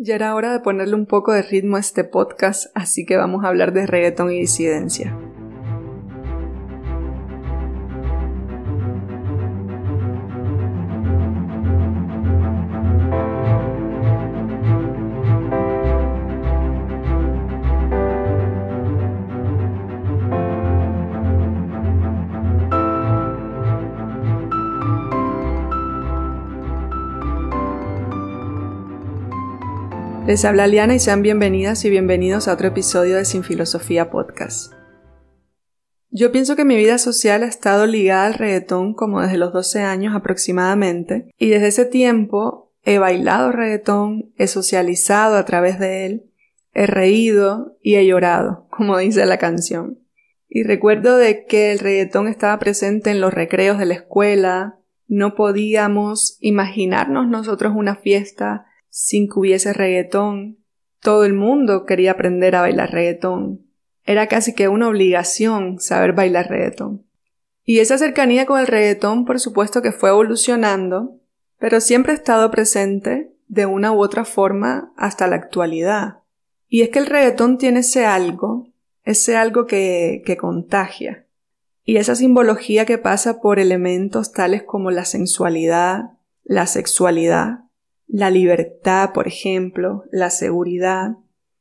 Ya era hora de ponerle un poco de ritmo a este podcast, así que vamos a hablar de reggaetón y disidencia. Les habla Liana y sean bienvenidas y bienvenidos a otro episodio de Sin Filosofía Podcast. Yo pienso que mi vida social ha estado ligada al reggaetón como desde los 12 años aproximadamente y desde ese tiempo he bailado reggaetón, he socializado a través de él, he reído y he llorado, como dice la canción. Y recuerdo de que el reggaetón estaba presente en los recreos de la escuela, no podíamos imaginarnos nosotros una fiesta sin que hubiese reggaetón. Todo el mundo quería aprender a bailar reggaetón. Era casi que una obligación saber bailar reggaetón. Y esa cercanía con el reggaetón por supuesto que fue evolucionando, pero siempre ha estado presente de una u otra forma hasta la actualidad. Y es que el reggaetón tiene ese algo, ese algo que, que contagia. Y esa simbología que pasa por elementos tales como la sensualidad, la sexualidad, la libertad, por ejemplo, la seguridad.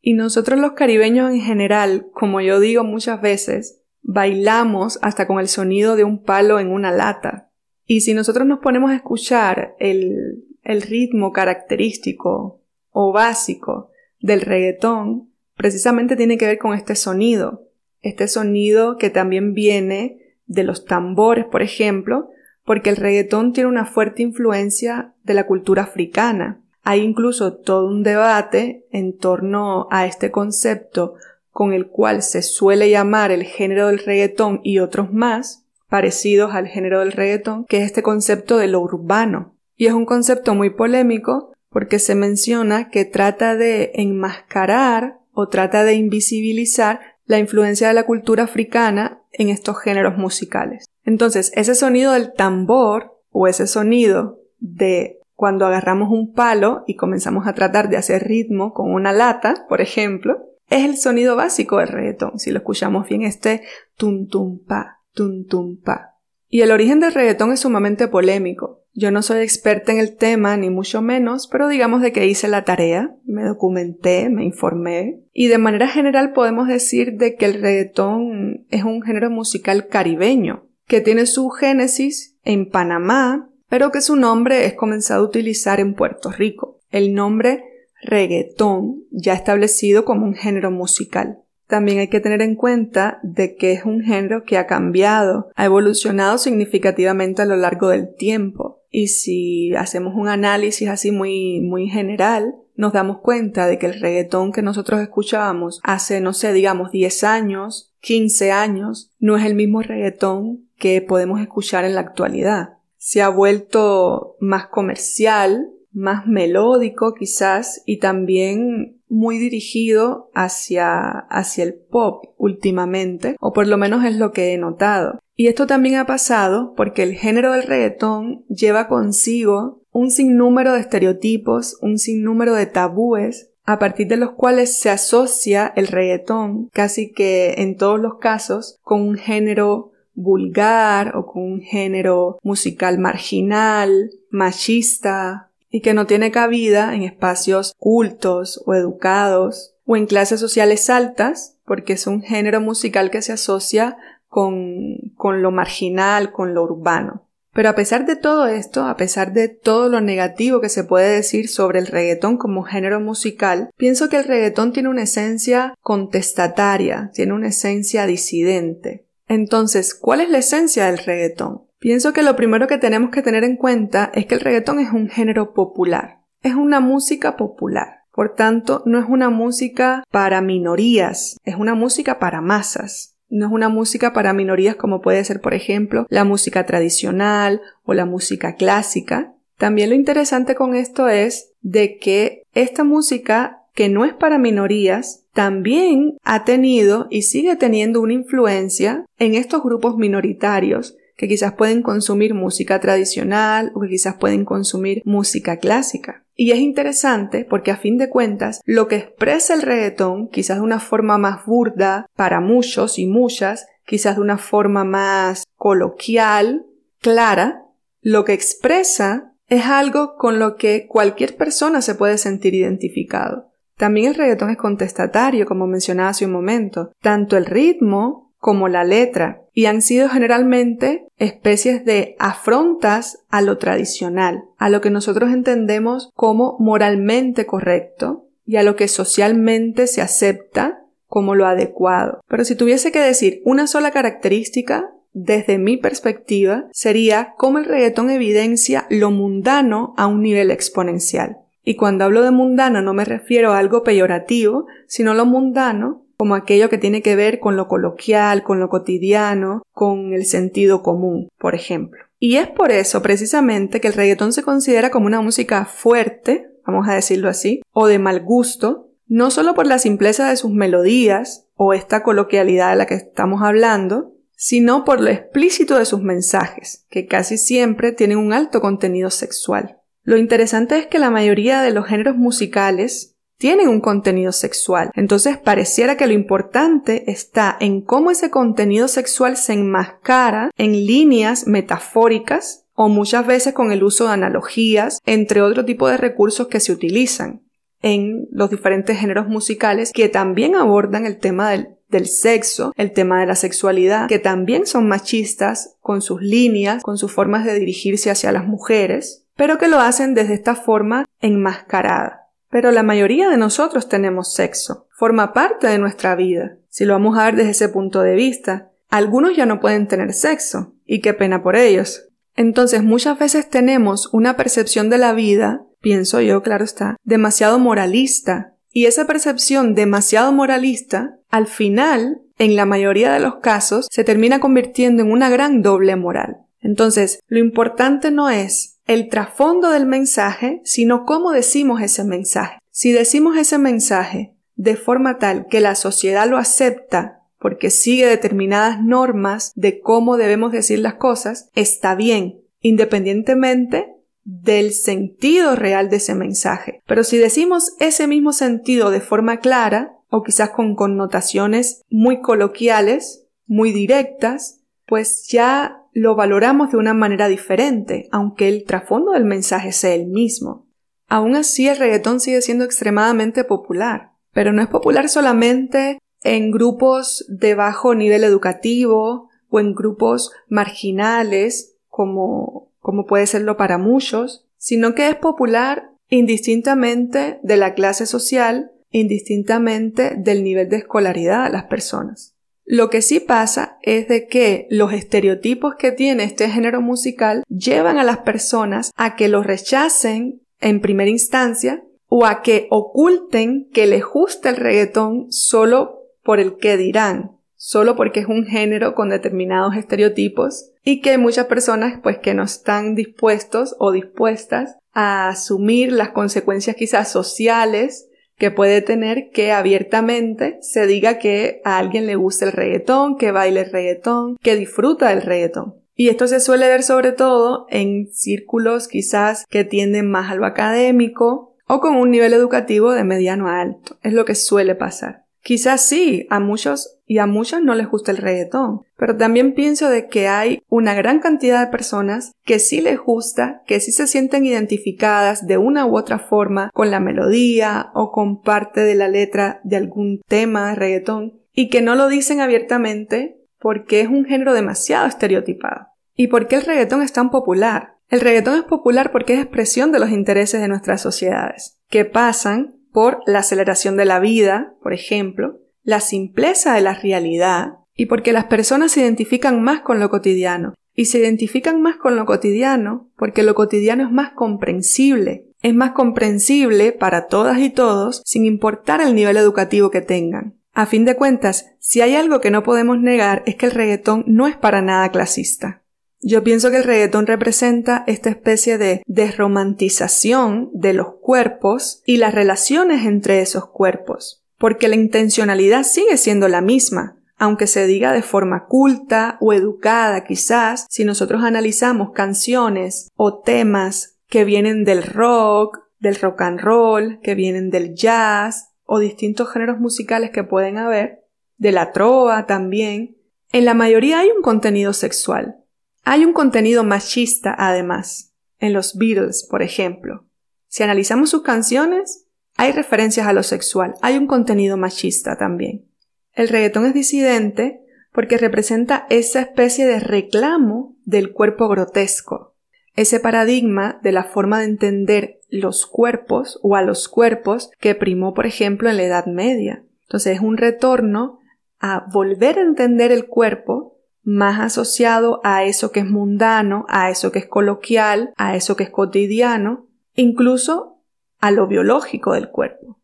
Y nosotros los caribeños en general, como yo digo muchas veces, bailamos hasta con el sonido de un palo en una lata. Y si nosotros nos ponemos a escuchar el, ritmo característico o básico del reggaetón, precisamente tiene que ver con este sonido. Este sonido que también viene de los tambores, por ejemplo, porque el reggaetón tiene una fuerte influencia de la cultura africana. Hay incluso todo un debate en torno a este concepto con el cual se suele llamar el género del reggaetón y otros más parecidos al género del reggaetón, que es este concepto de lo urbano. Y es un concepto muy polémico porque se menciona que trata de enmascarar o trata de invisibilizar la influencia de la cultura africana en estos géneros musicales. Entonces, ese sonido del tambor o ese sonido de cuando agarramos un palo y comenzamos a tratar de hacer ritmo con una lata, por ejemplo, es el sonido básico del reggaetón. Si lo escuchamos bien, este tum tum pa, tum tum pa. Y el origen del reggaetón es sumamente polémico. Yo no soy experta en el tema, ni mucho menos, pero digamos de que hice la tarea, me documenté, me informé, y de manera general podemos decir de que el reggaetón es un género musical caribeño, que tiene su génesis en Panamá, pero que su nombre es comenzado a utilizar en Puerto Rico. El nombre reggaetón ya establecido como un género musical. También hay que tener en cuenta de que es un género que ha cambiado, ha evolucionado significativamente a lo largo del tiempo. Y si hacemos un análisis así muy, muy general, nos damos cuenta de que el reggaetón que nosotros escuchábamos hace, no sé, digamos 10 años, 15 años, no es el mismo reggaetón que podemos escuchar en la actualidad. Se ha vuelto más comercial, más melódico quizás y también muy dirigido hacia, hacia el pop últimamente, o por lo menos es lo que he notado. Y esto también ha pasado porque el género del reggaetón lleva consigo un sinnúmero de estereotipos, un sinnúmero de tabúes a partir de los cuales se asocia el reggaetón casi que en todos los casos con un género vulgar o con un género musical marginal, machista y que no tiene cabida en espacios cultos o educados o en clases sociales altas porque es un género musical que se asocia con, con lo marginal, con lo urbano. Pero a pesar de todo esto, a pesar de todo lo negativo que se puede decir sobre el reggaetón como género musical, pienso que el reggaetón tiene una esencia contestataria, tiene una esencia disidente. Entonces, ¿cuál es la esencia del reggaetón? Pienso que lo primero que tenemos que tener en cuenta es que el reggaetón es un género popular. Es una música popular. Por tanto, no es una música para minorías, es una música para masas. No es una música para minorías como puede ser, por ejemplo, la música tradicional o la música clásica. También lo interesante con esto es de que esta música que no es para minorías, también ha tenido y sigue teniendo una influencia en estos grupos minoritarios que quizás pueden consumir música tradicional o que quizás pueden consumir música clásica. Y es interesante porque a fin de cuentas lo que expresa el reggaetón, quizás de una forma más burda para muchos y muchas, quizás de una forma más coloquial, clara, lo que expresa es algo con lo que cualquier persona se puede sentir identificado. También el reggaetón es contestatario, como mencionaba hace un momento. Tanto el ritmo como la letra, y han sido generalmente especies de afrontas a lo tradicional, a lo que nosotros entendemos como moralmente correcto y a lo que socialmente se acepta como lo adecuado. Pero si tuviese que decir una sola característica, desde mi perspectiva, sería cómo el reggaetón evidencia lo mundano a un nivel exponencial. Y cuando hablo de mundano no me refiero a algo peyorativo, sino lo mundano como aquello que tiene que ver con lo coloquial, con lo cotidiano, con el sentido común, por ejemplo. Y es por eso precisamente que el reggaetón se considera como una música fuerte, vamos a decirlo así, o de mal gusto, no solo por la simpleza de sus melodías o esta coloquialidad de la que estamos hablando, sino por lo explícito de sus mensajes, que casi siempre tienen un alto contenido sexual. Lo interesante es que la mayoría de los géneros musicales tienen un contenido sexual. Entonces pareciera que lo importante está en cómo ese contenido sexual se enmascara en líneas metafóricas o muchas veces con el uso de analogías, entre otro tipo de recursos que se utilizan en los diferentes géneros musicales que también abordan el tema del, del, sexo, el tema de la sexualidad, que también son machistas con sus líneas, con sus formas de dirigirse hacia las mujeres, pero que lo hacen desde esta forma enmascarada. Pero la mayoría de nosotros tenemos sexo, forma parte de nuestra vida. Si lo vamos a ver desde ese punto de vista, algunos ya no pueden tener sexo, y qué pena por ellos. Entonces muchas veces tenemos una percepción de la vida, pienso yo, claro está, demasiado moralista, y esa percepción demasiado moralista, al final, en la mayoría de los casos, se termina convirtiendo en una gran doble moral. Entonces, lo importante no es el trasfondo del mensaje, sino cómo decimos ese mensaje. Si decimos ese mensaje de forma tal que la sociedad lo acepta porque sigue determinadas normas de cómo debemos decir las cosas, está bien, independientemente del sentido real de ese mensaje. Pero si decimos ese mismo sentido de forma clara, o quizás con connotaciones muy coloquiales, muy directas, pues ya lo valoramos de una manera diferente, aunque el trasfondo del mensaje sea el mismo. Aún así, el reggaetón sigue siendo extremadamente popular, pero no es popular solamente en grupos de bajo nivel educativo o en grupos marginales, como, como puede serlo para muchos, sino que es popular indistintamente de la clase social, indistintamente del nivel de escolaridad de las personas. Lo que sí pasa es de que los estereotipos que tiene este género musical llevan a las personas a que lo rechacen en primera instancia o a que oculten que les gusta el reggaetón solo por el que dirán, solo porque es un género con determinados estereotipos y que hay muchas personas pues que no están dispuestos o dispuestas a asumir las consecuencias quizás sociales que puede tener que abiertamente se diga que a alguien le gusta el reggaetón, que baile el reggaetón, que disfruta del reggaetón. Y esto se suele ver sobre todo en círculos quizás que tienden más a lo académico o con un nivel educativo de mediano a alto. Es lo que suele pasar. Quizás sí, a muchos y a muchas no les gusta el reggaetón, pero también pienso de que hay una gran cantidad de personas que sí les gusta, que sí se sienten identificadas de una u otra forma con la melodía o con parte de la letra de algún tema de reggaetón y que no lo dicen abiertamente porque es un género demasiado estereotipado. ¿Y por qué el reggaetón es tan popular? El reggaetón es popular porque es expresión de los intereses de nuestras sociedades, que pasan por la aceleración de la vida, por ejemplo, la simpleza de la realidad y porque las personas se identifican más con lo cotidiano. Y se identifican más con lo cotidiano porque lo cotidiano es más comprensible, es más comprensible para todas y todos sin importar el nivel educativo que tengan. A fin de cuentas, si hay algo que no podemos negar es que el reggaetón no es para nada clasista. Yo pienso que el reggaetón representa esta especie de desromantización de los cuerpos y las relaciones entre esos cuerpos, porque la intencionalidad sigue siendo la misma, aunque se diga de forma culta o educada quizás, si nosotros analizamos canciones o temas que vienen del rock, del rock and roll, que vienen del jazz o distintos géneros musicales que pueden haber, de la trova también, en la mayoría hay un contenido sexual. Hay un contenido machista además, en los Beatles, por ejemplo. Si analizamos sus canciones, hay referencias a lo sexual, hay un contenido machista también. El reggaetón es disidente porque representa esa especie de reclamo del cuerpo grotesco, ese paradigma de la forma de entender los cuerpos o a los cuerpos que primó, por ejemplo, en la Edad Media. Entonces es un retorno a volver a entender el cuerpo más asociado a eso que es mundano, a eso que es coloquial, a eso que es cotidiano, incluso a lo biológico del cuerpo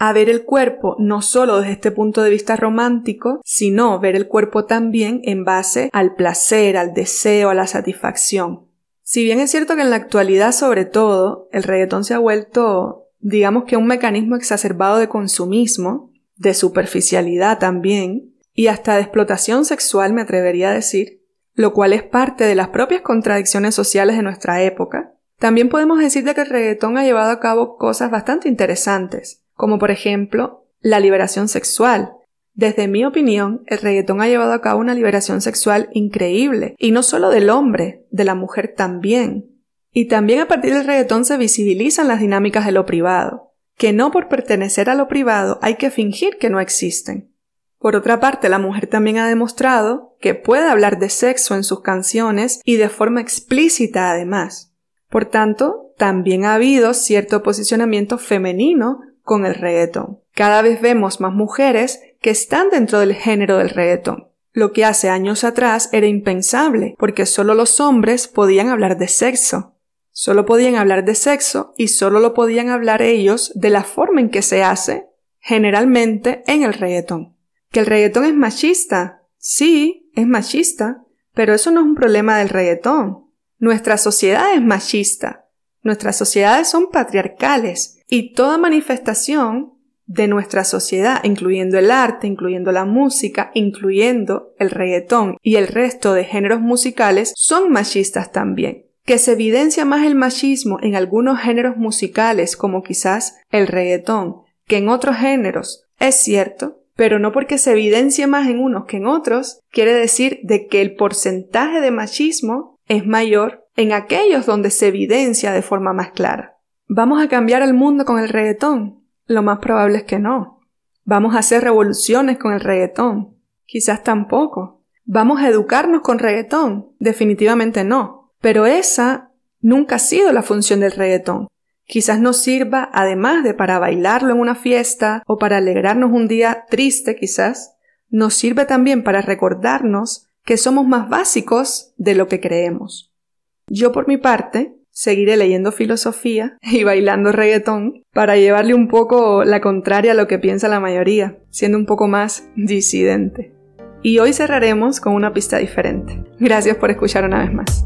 a ver el cuerpo no solo desde este punto de vista romántico, sino ver el cuerpo también en base al placer, al deseo, a la satisfacción. Si bien es cierto que en la actualidad sobre todo el reggaetón se ha vuelto digamos que un mecanismo exacerbado de consumismo, de superficialidad también, y hasta de explotación sexual me atrevería a decir, lo cual es parte de las propias contradicciones sociales de nuestra época, también podemos decir que el reggaetón ha llevado a cabo cosas bastante interesantes, como por ejemplo la liberación sexual. Desde mi opinión, el reggaetón ha llevado a cabo una liberación sexual increíble, y no solo del hombre, de la mujer también. Y también a partir del reggaetón se visibilizan las dinámicas de lo privado, que no por pertenecer a lo privado hay que fingir que no existen. Por otra parte, la mujer también ha demostrado que puede hablar de sexo en sus canciones y de forma explícita además. Por tanto, también ha habido cierto posicionamiento femenino con el reggaetón. Cada vez vemos más mujeres que están dentro del género del reggaetón. Lo que hace años atrás era impensable, porque solo los hombres podían hablar de sexo. Solo podían hablar de sexo y solo lo podían hablar ellos de la forma en que se hace, generalmente en el reggaetón. ¿Que el reggaetón es machista? Sí, es machista, pero eso no es un problema del reggaetón. Nuestra sociedad es machista. Nuestras sociedades son patriarcales y toda manifestación de nuestra sociedad, incluyendo el arte, incluyendo la música, incluyendo el reggaetón y el resto de géneros musicales, son machistas también. Que se evidencia más el machismo en algunos géneros musicales, como quizás el reggaetón, que en otros géneros, es cierto, pero no porque se evidencie más en unos que en otros, quiere decir de que el porcentaje de machismo es mayor en aquellos donde se evidencia de forma más clara. ¿Vamos a cambiar el mundo con el reggaetón? Lo más probable es que no. ¿Vamos a hacer revoluciones con el reggaetón? Quizás tampoco. ¿Vamos a educarnos con reggaetón? Definitivamente no. Pero esa nunca ha sido la función del reggaetón. Quizás nos sirva, además de para bailarlo en una fiesta o para alegrarnos un día triste quizás, nos sirve también para recordarnos que somos más básicos de lo que creemos. Yo por mi parte seguiré leyendo filosofía y bailando reggaetón para llevarle un poco la contraria a lo que piensa la mayoría, siendo un poco más disidente. Y hoy cerraremos con una pista diferente. Gracias por escuchar una vez más.